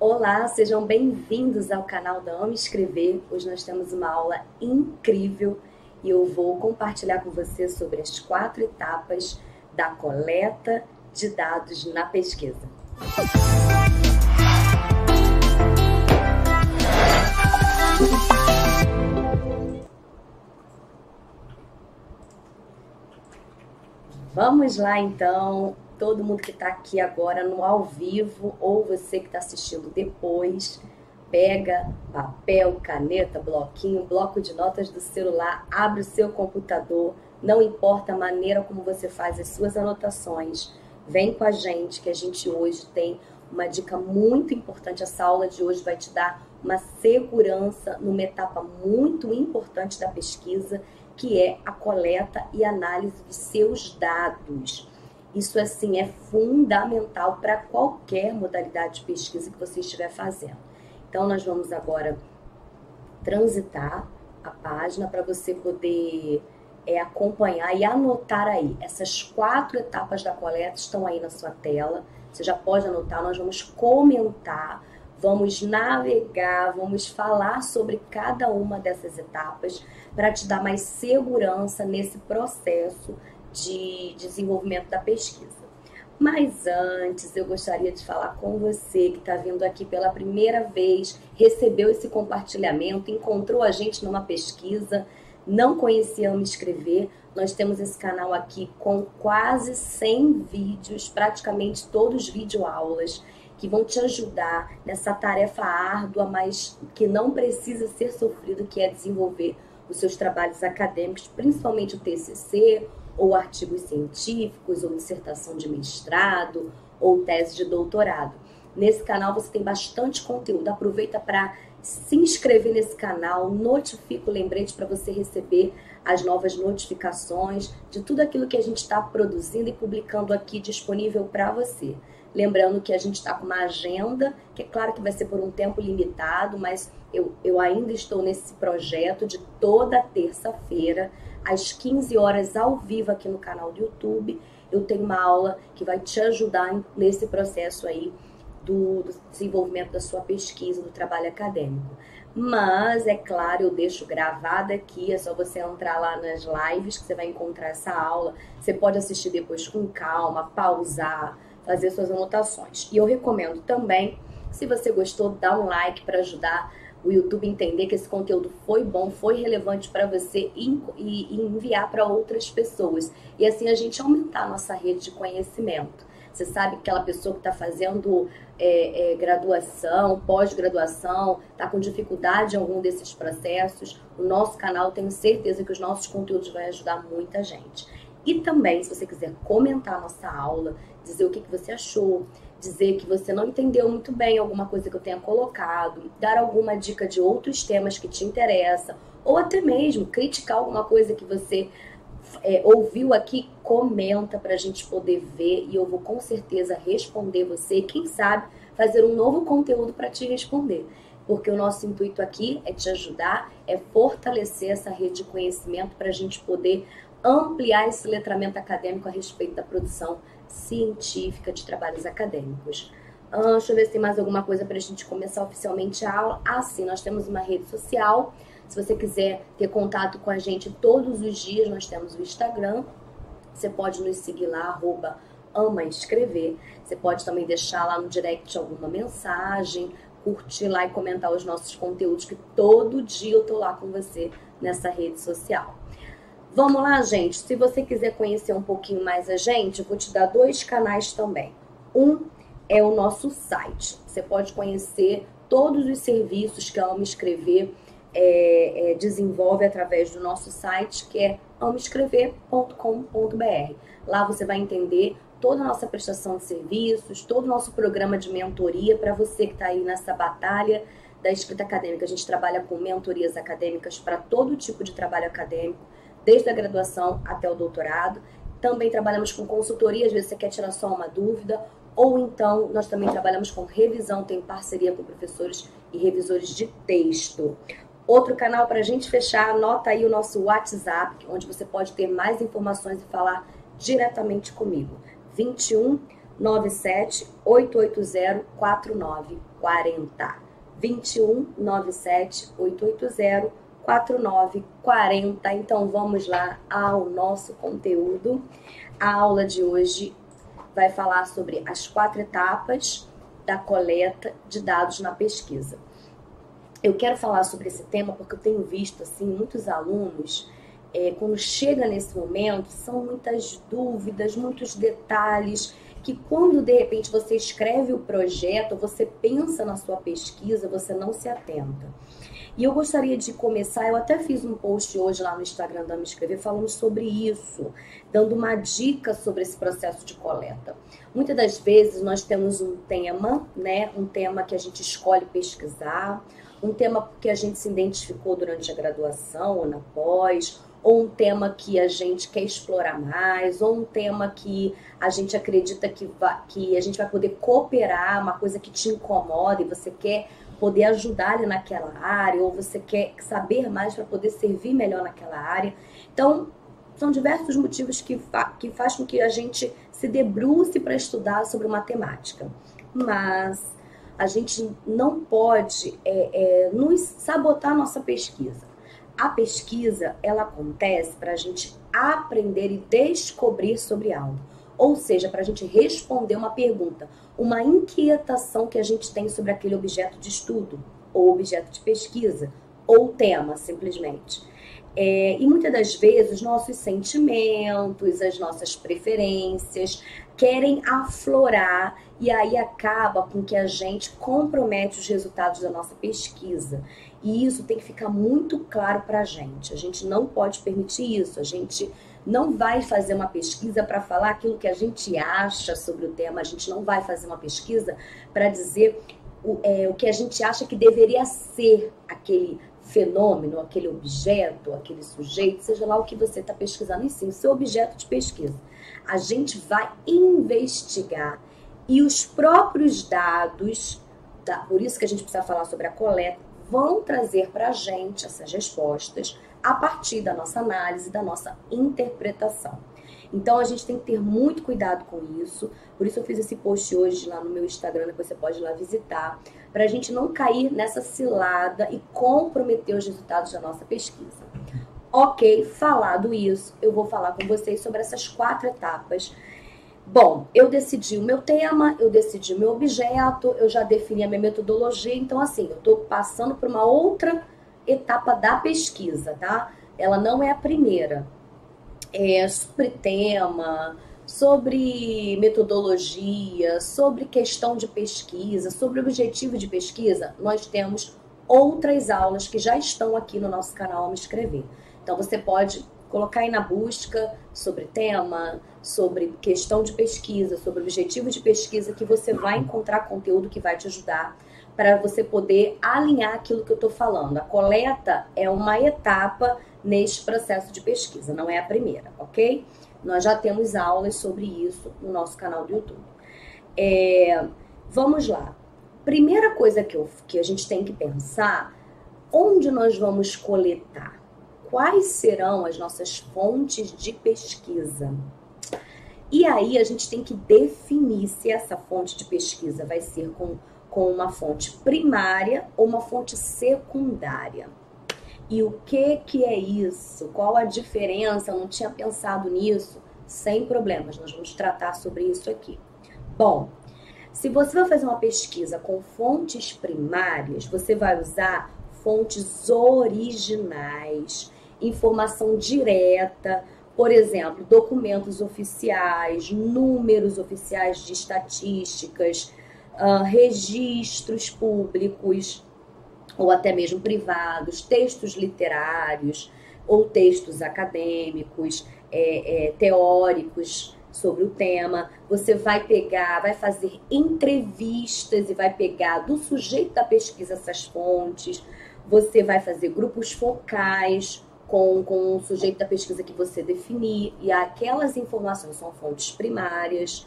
Olá, sejam bem-vindos ao canal da Ame Escrever. Hoje nós temos uma aula incrível e eu vou compartilhar com você sobre as quatro etapas da coleta de dados na pesquisa. Vamos lá então todo mundo que está aqui agora no ao vivo ou você que está assistindo depois, pega papel, caneta, bloquinho, bloco de notas do celular, abre o seu computador, não importa a maneira como você faz as suas anotações, vem com a gente que a gente hoje tem uma dica muito importante. Essa aula de hoje vai te dar uma segurança numa etapa muito importante da pesquisa, que é a coleta e análise de seus dados. Isso assim é fundamental para qualquer modalidade de pesquisa que você estiver fazendo. Então nós vamos agora transitar a página para você poder é, acompanhar e anotar aí. Essas quatro etapas da coleta estão aí na sua tela. Você já pode anotar, nós vamos comentar, vamos navegar, vamos falar sobre cada uma dessas etapas para te dar mais segurança nesse processo de desenvolvimento da pesquisa. Mas antes, eu gostaria de falar com você que está vindo aqui pela primeira vez, recebeu esse compartilhamento, encontrou a gente numa pesquisa, não conhecia me escrever. Nós temos esse canal aqui com quase 100 vídeos, praticamente todos videoaulas, que vão te ajudar nessa tarefa árdua, mas que não precisa ser sofrido, que é desenvolver os seus trabalhos acadêmicos, principalmente o TCC, ou artigos científicos, ou dissertação de mestrado, ou tese de doutorado. Nesse canal você tem bastante conteúdo. Aproveita para se inscrever nesse canal, notifica o lembrete para você receber as novas notificações de tudo aquilo que a gente está produzindo e publicando aqui disponível para você. Lembrando que a gente está com uma agenda, que é claro que vai ser por um tempo limitado, mas eu, eu ainda estou nesse projeto de toda terça-feira às 15 horas ao vivo aqui no canal do YouTube. Eu tenho uma aula que vai te ajudar nesse processo aí do, do desenvolvimento da sua pesquisa, do trabalho acadêmico. Mas, é claro, eu deixo gravada aqui, é só você entrar lá nas lives que você vai encontrar essa aula. Você pode assistir depois com calma, pausar, fazer suas anotações. E eu recomendo também, se você gostou, dar um like para ajudar o YouTube entender que esse conteúdo foi bom, foi relevante para você e, enviar para outras pessoas. E assim a gente aumentar a nossa rede de conhecimento. Você sabe que aquela pessoa que está fazendo é, é, graduação, pós-graduação, está com dificuldade em algum desses processos, o nosso canal, tenho certeza que os nossos conteúdos vão ajudar muita gente. E também, se você quiser comentar a nossa aula, dizer o que, que você achou, dizer que você não entendeu muito bem alguma coisa que eu tenha colocado, dar alguma dica de outros temas que te interessam, ou até mesmo criticar alguma coisa que você é, ouviu aqui, comenta para a gente poder ver e eu vou com certeza responder você. Quem sabe fazer um novo conteúdo para te responder. Porque o nosso intuito aqui é te ajudar, é fortalecer essa rede de conhecimento para a gente poder ampliar esse letramento acadêmico a respeito da produção científica de trabalhos acadêmicos. Uh, deixa eu ver se tem mais alguma coisa para a gente começar oficialmente a aula. Ah, sim, nós temos uma rede social. Se você quiser ter contato com a gente todos os dias, nós temos o Instagram. Você pode nos seguir lá, arroba ama escrever. Você pode também deixar lá no direct alguma mensagem, curtir lá e comentar os nossos conteúdos, que todo dia eu tô lá com você nessa rede social. Vamos lá, gente. Se você quiser conhecer um pouquinho mais a gente, vou te dar dois canais também. Um é o nosso site. Você pode conhecer todos os serviços que a Amo Escrever é, é, desenvolve através do nosso site, que é amoescrever.com.br. Lá você vai entender toda a nossa prestação de serviços, todo o nosso programa de mentoria para você que está aí nessa batalha da escrita acadêmica. A gente trabalha com mentorias acadêmicas para todo tipo de trabalho acadêmico desde a graduação até o doutorado. Também trabalhamos com consultoria, às vezes você quer tirar só uma dúvida, ou então nós também trabalhamos com revisão, tem parceria com professores e revisores de texto. Outro canal para a gente fechar, anota aí o nosso WhatsApp, onde você pode ter mais informações e falar diretamente comigo. 21 97 880 4940. 21 97 880 4940. Então vamos lá ao nosso conteúdo. A aula de hoje vai falar sobre as quatro etapas da coleta de dados na pesquisa. Eu quero falar sobre esse tema porque eu tenho visto assim muitos alunos é, quando chega nesse momento são muitas dúvidas, muitos detalhes que quando de repente você escreve o projeto, você pensa na sua pesquisa, você não se atenta. E eu gostaria de começar, eu até fiz um post hoje lá no Instagram da Me Escrever falando sobre isso, dando uma dica sobre esse processo de coleta. Muitas das vezes nós temos um tema, né, um tema que a gente escolhe pesquisar, um tema que a gente se identificou durante a graduação ou na pós, ou um tema que a gente quer explorar mais, ou um tema que a gente acredita que, que a gente vai poder cooperar, uma coisa que te incomoda e você quer poder ajudar ali naquela área, ou você quer saber mais para poder servir melhor naquela área. Então, são diversos motivos que, fa que faz com que a gente se debruce para estudar sobre matemática. Mas a gente não pode é, é, nos sabotar nossa pesquisa. A pesquisa, ela acontece para a gente aprender e descobrir sobre algo. Ou seja, para a gente responder uma pergunta, uma inquietação que a gente tem sobre aquele objeto de estudo, ou objeto de pesquisa, ou tema, simplesmente. É, e muitas das vezes os nossos sentimentos, as nossas preferências querem aflorar e aí acaba com que a gente compromete os resultados da nossa pesquisa. E isso tem que ficar muito claro para a gente. A gente não pode permitir isso. A gente não vai fazer uma pesquisa para falar aquilo que a gente acha sobre o tema. A gente não vai fazer uma pesquisa para dizer o, é, o que a gente acha que deveria ser aquele fenômeno, aquele objeto, aquele sujeito, seja lá o que você está pesquisando em si, o seu objeto de pesquisa. A gente vai investigar e os próprios dados, tá? por isso que a gente precisa falar sobre a coleta, vão trazer para a gente essas respostas a partir da nossa análise, da nossa interpretação. Então a gente tem que ter muito cuidado com isso. Por isso eu fiz esse post hoje lá no meu Instagram, que você pode ir lá visitar, para a gente não cair nessa cilada e comprometer os resultados da nossa pesquisa. Ok, falado isso, eu vou falar com vocês sobre essas quatro etapas Bom, eu decidi o meu tema, eu decidi o meu objeto, eu já defini a minha metodologia, então assim, eu estou passando por uma outra etapa da pesquisa, tá? Ela não é a primeira. É sobre tema, sobre metodologia, sobre questão de pesquisa, sobre objetivo de pesquisa, nós temos outras aulas que já estão aqui no nosso canal Me Escrever. Então você pode colocar aí na busca sobre tema, sobre questão de pesquisa, sobre objetivo de pesquisa, que você vai encontrar conteúdo que vai te ajudar para você poder alinhar aquilo que eu estou falando. A coleta é uma etapa neste processo de pesquisa, não é a primeira, ok? Nós já temos aulas sobre isso no nosso canal do YouTube. É, vamos lá. Primeira coisa que, eu, que a gente tem que pensar, onde nós vamos coletar? Quais serão as nossas fontes de pesquisa. E aí a gente tem que definir se essa fonte de pesquisa vai ser com, com uma fonte primária ou uma fonte secundária. E o que que é isso? Qual a diferença? Eu não tinha pensado nisso. Sem problemas, nós vamos tratar sobre isso aqui. Bom, se você vai fazer uma pesquisa com fontes primárias, você vai usar fontes originais informação direta, por exemplo, documentos oficiais, números oficiais de estatísticas, uh, registros públicos ou até mesmo privados, textos literários ou textos acadêmicos, é, é, teóricos sobre o tema. Você vai pegar, vai fazer entrevistas e vai pegar do sujeito da pesquisa essas fontes. Você vai fazer grupos focais com, com o sujeito da pesquisa que você definir, e aquelas informações são fontes primárias.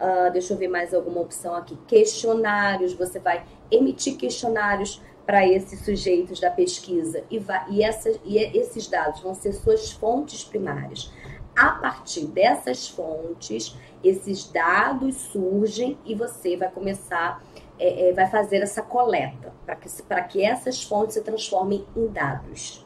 Uh, deixa eu ver mais alguma opção aqui. Questionários, você vai emitir questionários para esses sujeitos da pesquisa e, vai, e, essa, e esses dados vão ser suas fontes primárias. A partir dessas fontes, esses dados surgem e você vai começar, é, é, vai fazer essa coleta para que, que essas fontes se transformem em dados.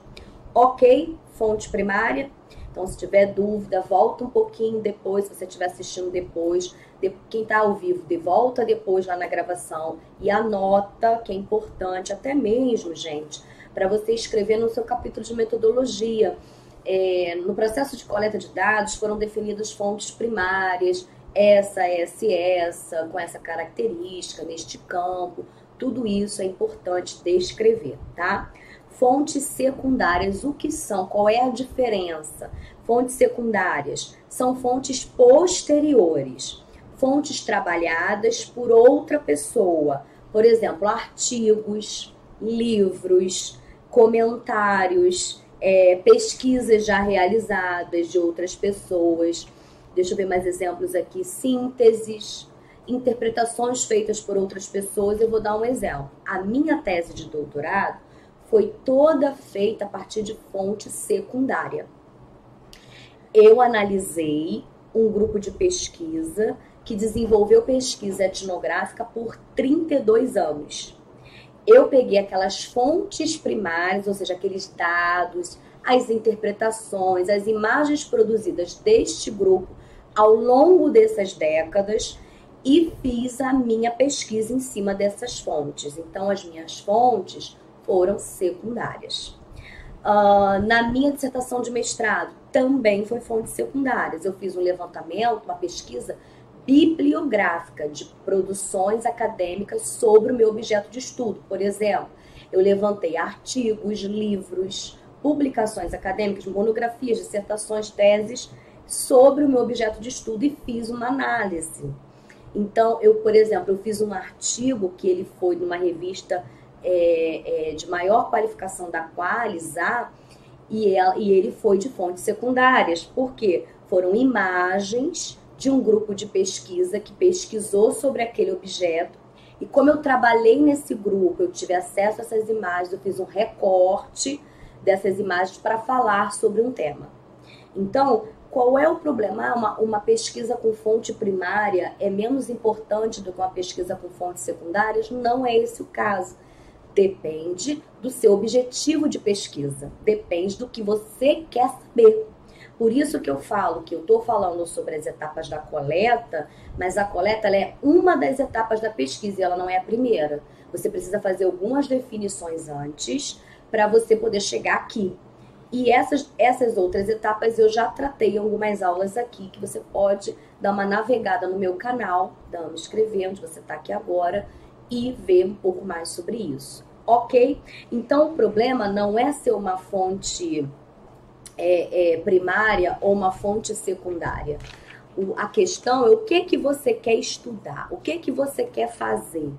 Ok, fonte primária. Então, se tiver dúvida, volta um pouquinho depois, se você estiver assistindo depois. De, quem está ao vivo, de volta depois lá na gravação e anota, que é importante, até mesmo, gente, para você escrever no seu capítulo de metodologia é, no processo de coleta de dados foram definidas fontes primárias, essa, essa e essa, com essa característica, neste campo. Tudo isso é importante descrever, tá? Fontes secundárias, o que são? Qual é a diferença? Fontes secundárias são fontes posteriores, fontes trabalhadas por outra pessoa. Por exemplo, artigos, livros, comentários, é, pesquisas já realizadas de outras pessoas. Deixa eu ver mais exemplos aqui. Sínteses, interpretações feitas por outras pessoas. Eu vou dar um exemplo. A minha tese de doutorado foi toda feita a partir de fonte secundária. Eu analisei um grupo de pesquisa que desenvolveu pesquisa etnográfica por 32 anos eu peguei aquelas fontes primárias, ou seja, aqueles dados, as interpretações, as imagens produzidas deste grupo ao longo dessas décadas e fiz a minha pesquisa em cima dessas fontes. Então, as minhas fontes foram secundárias. Uh, na minha dissertação de mestrado, também foi fontes secundárias. Eu fiz um levantamento, uma pesquisa bibliográfica de produções acadêmicas sobre o meu objeto de estudo. Por exemplo, eu levantei artigos, livros, publicações acadêmicas, monografias, dissertações, teses sobre o meu objeto de estudo e fiz uma análise. Então, eu, por exemplo, eu fiz um artigo que ele foi numa revista é, é, de maior qualificação da Qualis, e, ela, e ele foi de fontes secundárias, porque foram imagens de um grupo de pesquisa que pesquisou sobre aquele objeto. E como eu trabalhei nesse grupo, eu tive acesso a essas imagens, eu fiz um recorte dessas imagens para falar sobre um tema. Então, qual é o problema? Ah, uma, uma pesquisa com fonte primária é menos importante do que uma pesquisa com fontes secundárias? Não é esse o caso. Depende do seu objetivo de pesquisa, depende do que você quer saber. Por isso que eu falo que eu estou falando sobre as etapas da coleta, mas a coleta é uma das etapas da pesquisa e ela não é a primeira. Você precisa fazer algumas definições antes para você poder chegar aqui. E essas, essas outras etapas eu já tratei em algumas aulas aqui, que você pode dar uma navegada no meu canal, dando, escrever onde você está aqui agora, e ver um pouco mais sobre isso. Ok? Então o problema não é ser uma fonte é, é, primária ou uma fonte secundária. O, a questão é o que que você quer estudar, o que que você quer fazer.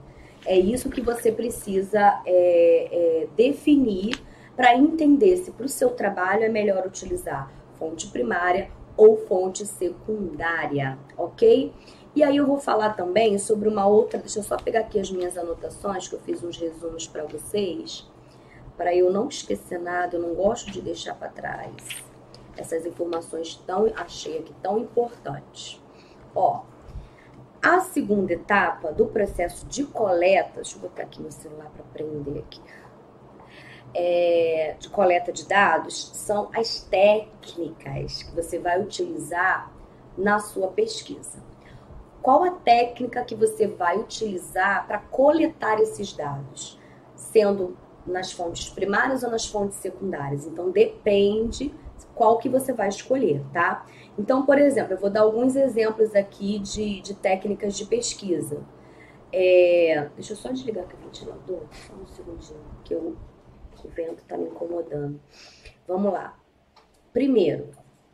É isso que você precisa é, é definir para entender se para o seu trabalho é melhor utilizar fonte primária ou fonte secundária, ok? E aí eu vou falar também sobre uma outra. Deixa eu só pegar aqui as minhas anotações, que eu fiz uns resumos para vocês para eu não esquecer nada, eu não gosto de deixar para trás essas informações tão achei aqui tão importantes. Ó, a segunda etapa do processo de coleta, deixa eu botar aqui no celular para aprender aqui. É, de coleta de dados são as técnicas que você vai utilizar na sua pesquisa. Qual a técnica que você vai utilizar para coletar esses dados? Sendo nas fontes primárias ou nas fontes secundárias. Então depende qual que você vai escolher, tá? Então, por exemplo, eu vou dar alguns exemplos aqui de, de técnicas de pesquisa. É, deixa eu só desligar aqui o ventilador, só um segundinho, que eu, o vento está me incomodando. Vamos lá. Primeiro,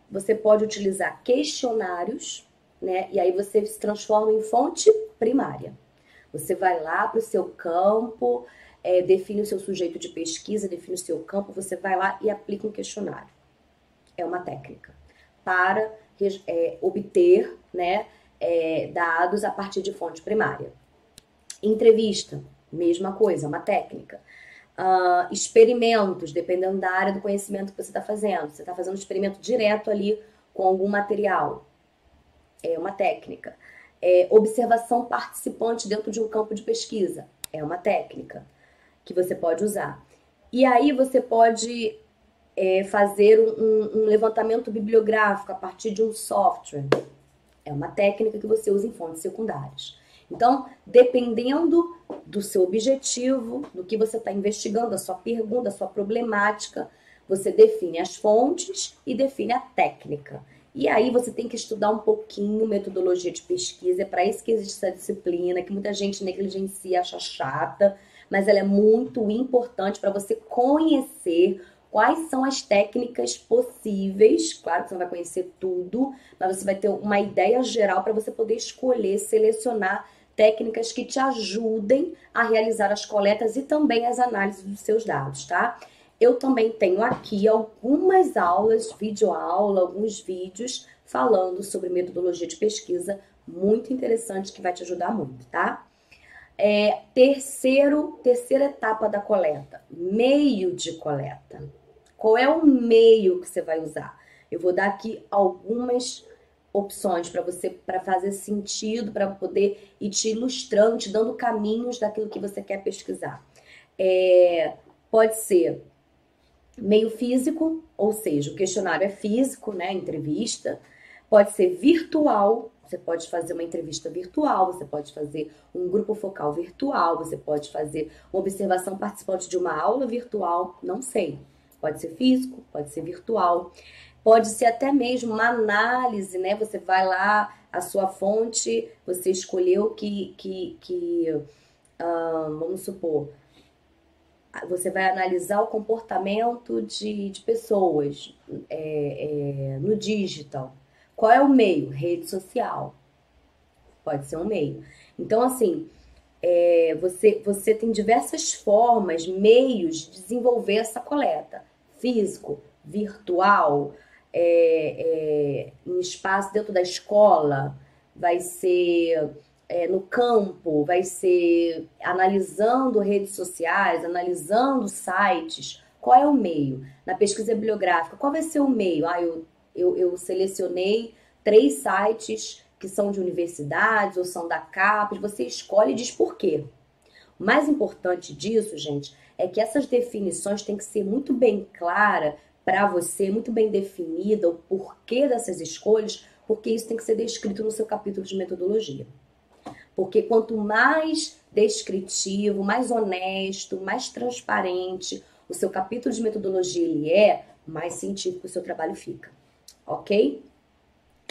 você pode utilizar questionários, né? E aí você se transforma em fonte primária. Você vai lá para o seu campo, é, define o seu sujeito de pesquisa, define o seu campo, você vai lá e aplica um questionário. É uma técnica para é, obter né, é, dados a partir de fonte primária. Entrevista, mesma coisa, uma técnica. Uh, experimentos, dependendo da área do conhecimento que você está fazendo. Você está fazendo um experimento direto ali com algum material. É uma técnica. É, observação participante dentro de um campo de pesquisa. É uma técnica que você pode usar. E aí você pode é, fazer um, um levantamento bibliográfico a partir de um software. É uma técnica que você usa em fontes secundárias. Então, dependendo do seu objetivo, do que você está investigando, a sua pergunta, a sua problemática, você define as fontes e define a técnica. E aí você tem que estudar um pouquinho metodologia de pesquisa, é para isso que existe essa disciplina, que muita gente negligencia, acha chata, mas ela é muito importante para você conhecer quais são as técnicas possíveis. Claro que você não vai conhecer tudo, mas você vai ter uma ideia geral para você poder escolher, selecionar técnicas que te ajudem a realizar as coletas e também as análises dos seus dados, tá? Eu também tenho aqui algumas aulas, videoaula, alguns vídeos falando sobre metodologia de pesquisa, muito interessante que vai te ajudar muito, tá? É, terceiro, terceira etapa da coleta, meio de coleta. Qual é o meio que você vai usar? Eu vou dar aqui algumas opções para você para fazer sentido, para poder ir te ilustrando, te dando caminhos daquilo que você quer pesquisar. É, pode ser meio físico, ou seja, o questionário é físico, né, entrevista. Pode ser virtual, você pode fazer uma entrevista virtual, você pode fazer um grupo focal virtual, você pode fazer uma observação participante de uma aula virtual, não sei. Pode ser físico, pode ser virtual, pode ser até mesmo uma análise, né? Você vai lá, a sua fonte, você escolheu que, que, que uh, vamos supor, você vai analisar o comportamento de, de pessoas é, é, no digital. Qual é o meio? Rede social. Pode ser um meio. Então, assim, é, você, você tem diversas formas, meios de desenvolver essa coleta físico, virtual, é, é, em espaço dentro da escola, vai ser é, no campo, vai ser analisando redes sociais, analisando sites. Qual é o meio? Na pesquisa bibliográfica, qual vai ser o meio? Ah, eu, eu, eu selecionei três sites que são de universidades ou são da CAPES, você escolhe e diz por quê. O mais importante disso, gente, é que essas definições têm que ser muito bem clara para você, muito bem definida o porquê dessas escolhas, porque isso tem que ser descrito no seu capítulo de metodologia. Porque quanto mais descritivo, mais honesto, mais transparente o seu capítulo de metodologia ele é, mais científico o seu trabalho fica. OK?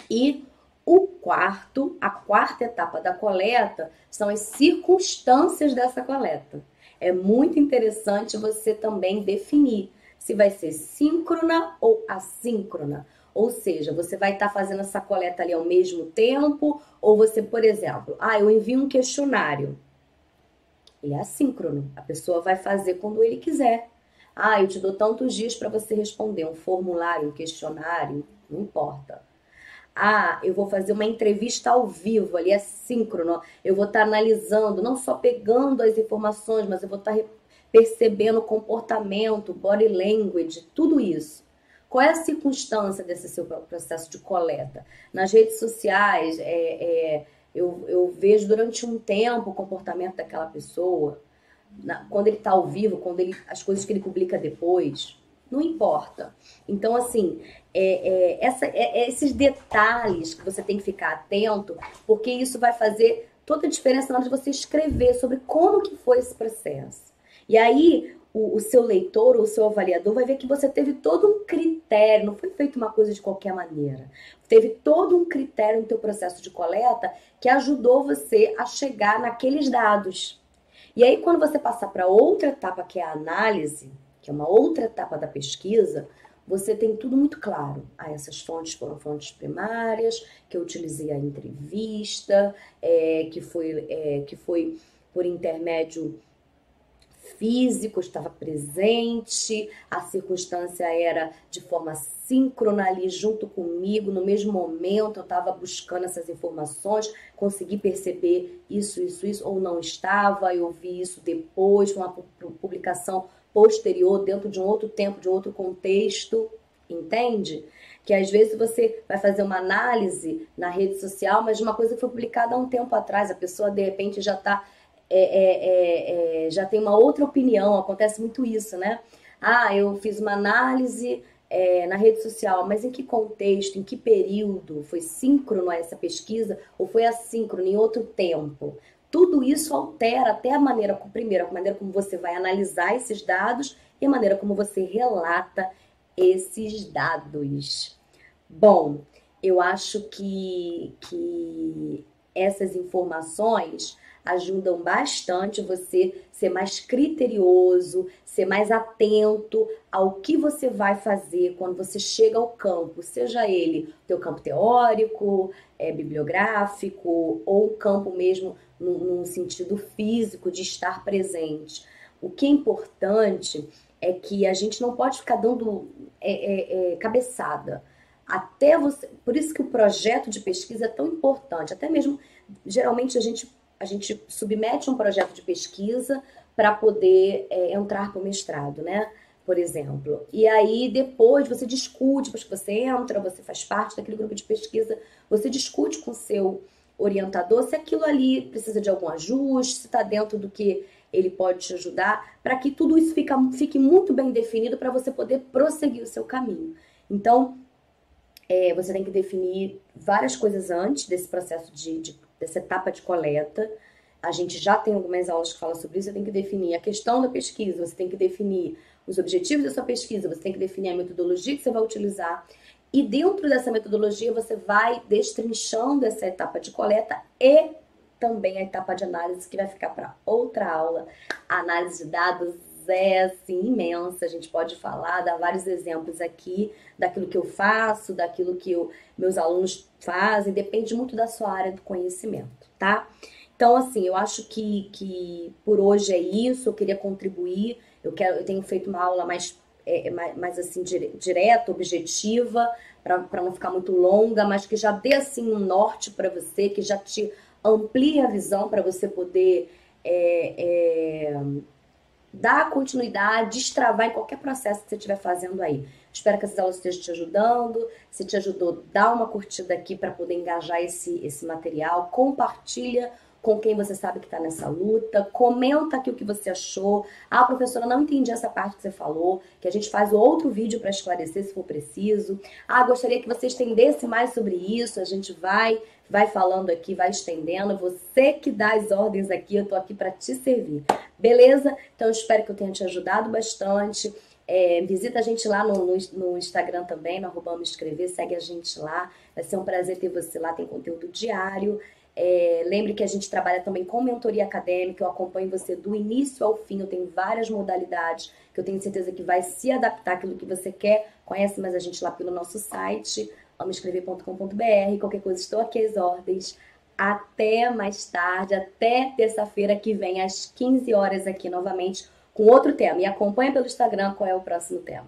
E o quarto, a quarta etapa da coleta são as circunstâncias dessa coleta é muito interessante você também definir se vai ser síncrona ou assíncrona. Ou seja, você vai estar tá fazendo essa coleta ali ao mesmo tempo, ou você, por exemplo, ah, eu envio um questionário. Ele é assíncrono. A pessoa vai fazer quando ele quiser. Ah, eu te dou tantos dias para você responder um formulário, um questionário, não importa. Ah, eu vou fazer uma entrevista ao vivo, ali é síncrono. Eu vou estar tá analisando, não só pegando as informações, mas eu vou estar tá percebendo o comportamento, body language, tudo isso. Qual é a circunstância desse seu processo de coleta? Nas redes sociais, é, é, eu, eu, vejo durante um tempo o comportamento daquela pessoa, na, quando ele está ao vivo, quando ele, as coisas que ele publica depois, não importa. Então, assim, é, é, essa, é, é, esses detalhes que você tem que ficar atento, porque isso vai fazer toda a diferença na hora de você escrever sobre como que foi esse processo. E aí, o, o seu leitor, o seu avaliador vai ver que você teve todo um critério, não foi feito uma coisa de qualquer maneira. Teve todo um critério no teu processo de coleta que ajudou você a chegar naqueles dados. E aí, quando você passar para outra etapa, que é a análise, que é uma outra etapa da pesquisa, você tem tudo muito claro. Ah, essas fontes foram fontes primárias, que eu utilizei a entrevista, é, que, foi, é, que foi por intermédio físico, estava presente, a circunstância era de forma síncrona ali junto comigo, no mesmo momento eu estava buscando essas informações, consegui perceber isso, isso, isso, ou não estava, eu vi isso depois, uma publicação posterior, dentro de um outro tempo, de outro contexto, entende? que às vezes você vai fazer uma análise na rede social, mas de uma coisa que foi publicada há um tempo atrás, a pessoa de repente já está é, é, é, é, já tem uma outra opinião, acontece muito isso, né? Ah, eu fiz uma análise é, na rede social, mas em que contexto, em que período? Foi síncrono essa pesquisa ou foi assíncrono em outro tempo? Tudo isso altera até a maneira, primeiro, a maneira como você vai analisar esses dados e a maneira como você relata esses dados. Bom, eu acho que, que essas informações ajudam bastante você ser mais criterioso, ser mais atento ao que você vai fazer quando você chega ao campo, seja ele teu campo teórico, é, bibliográfico ou campo mesmo num, sentido físico de estar presente. O que é importante é que a gente não pode ficar dando é, é, é, cabeçada. Até você. Por isso que o projeto de pesquisa é tão importante. Até mesmo, geralmente, a gente a gente submete um projeto de pesquisa para poder é, entrar para o mestrado, né? Por exemplo. E aí depois você discute, depois que você entra, você faz parte daquele grupo de pesquisa, você discute com o seu orientador se aquilo ali precisa de algum ajuste, se está dentro do que ele pode te ajudar, para que tudo isso fica, fique muito bem definido para você poder prosseguir o seu caminho. Então, é, você tem que definir várias coisas antes desse processo de, de dessa etapa de coleta. A gente já tem algumas aulas que falam sobre isso. Você tem que definir a questão da pesquisa, você tem que definir os objetivos da sua pesquisa, você tem que definir a metodologia que você vai utilizar. E dentro dessa metodologia, você vai destrinchando essa etapa de coleta e também a etapa de análise, que vai ficar para outra aula. Análise de dados é assim imensa, a gente pode falar, dar vários exemplos aqui daquilo que eu faço, daquilo que eu, meus alunos fazem, depende muito da sua área do conhecimento, tá? Então, assim, eu acho que, que por hoje é isso, eu queria contribuir, eu, quero, eu tenho feito uma aula mais, é, mais, mais, assim, dire, direta, objetiva, para não ficar muito longa, mas que já dê, assim, um norte para você, que já te amplie a visão para você poder é, é, dar continuidade, destravar em qualquer processo que você estiver fazendo aí. Espero que essas aulas estejam te ajudando. Se te ajudou, dá uma curtida aqui para poder engajar esse, esse material. Compartilha com quem você sabe que está nessa luta. Comenta aqui o que você achou. Ah, professora, não entendi essa parte que você falou. Que a gente faz outro vídeo para esclarecer se for preciso. Ah, gostaria que você estendesse mais sobre isso. A gente vai vai falando aqui, vai estendendo. Você que dá as ordens aqui, eu tô aqui para te servir. Beleza? Então eu espero que eu tenha te ajudado bastante. É, visita a gente lá no, no, no, Instagram também, no arroba escrever, segue a gente lá. Vai ser um prazer ter você lá, tem conteúdo diário. É, lembre que a gente trabalha também com mentoria acadêmica, eu acompanho você do início ao fim, eu tenho várias modalidades que eu tenho certeza que vai se adaptar àquilo que você quer. Conhece mais a gente lá pelo nosso site, amescrever.com.br. Qualquer coisa, estou aqui às ordens. Até mais tarde, até terça-feira que vem, às 15 horas, aqui novamente, com outro tema. E acompanha pelo Instagram qual é o próximo tema.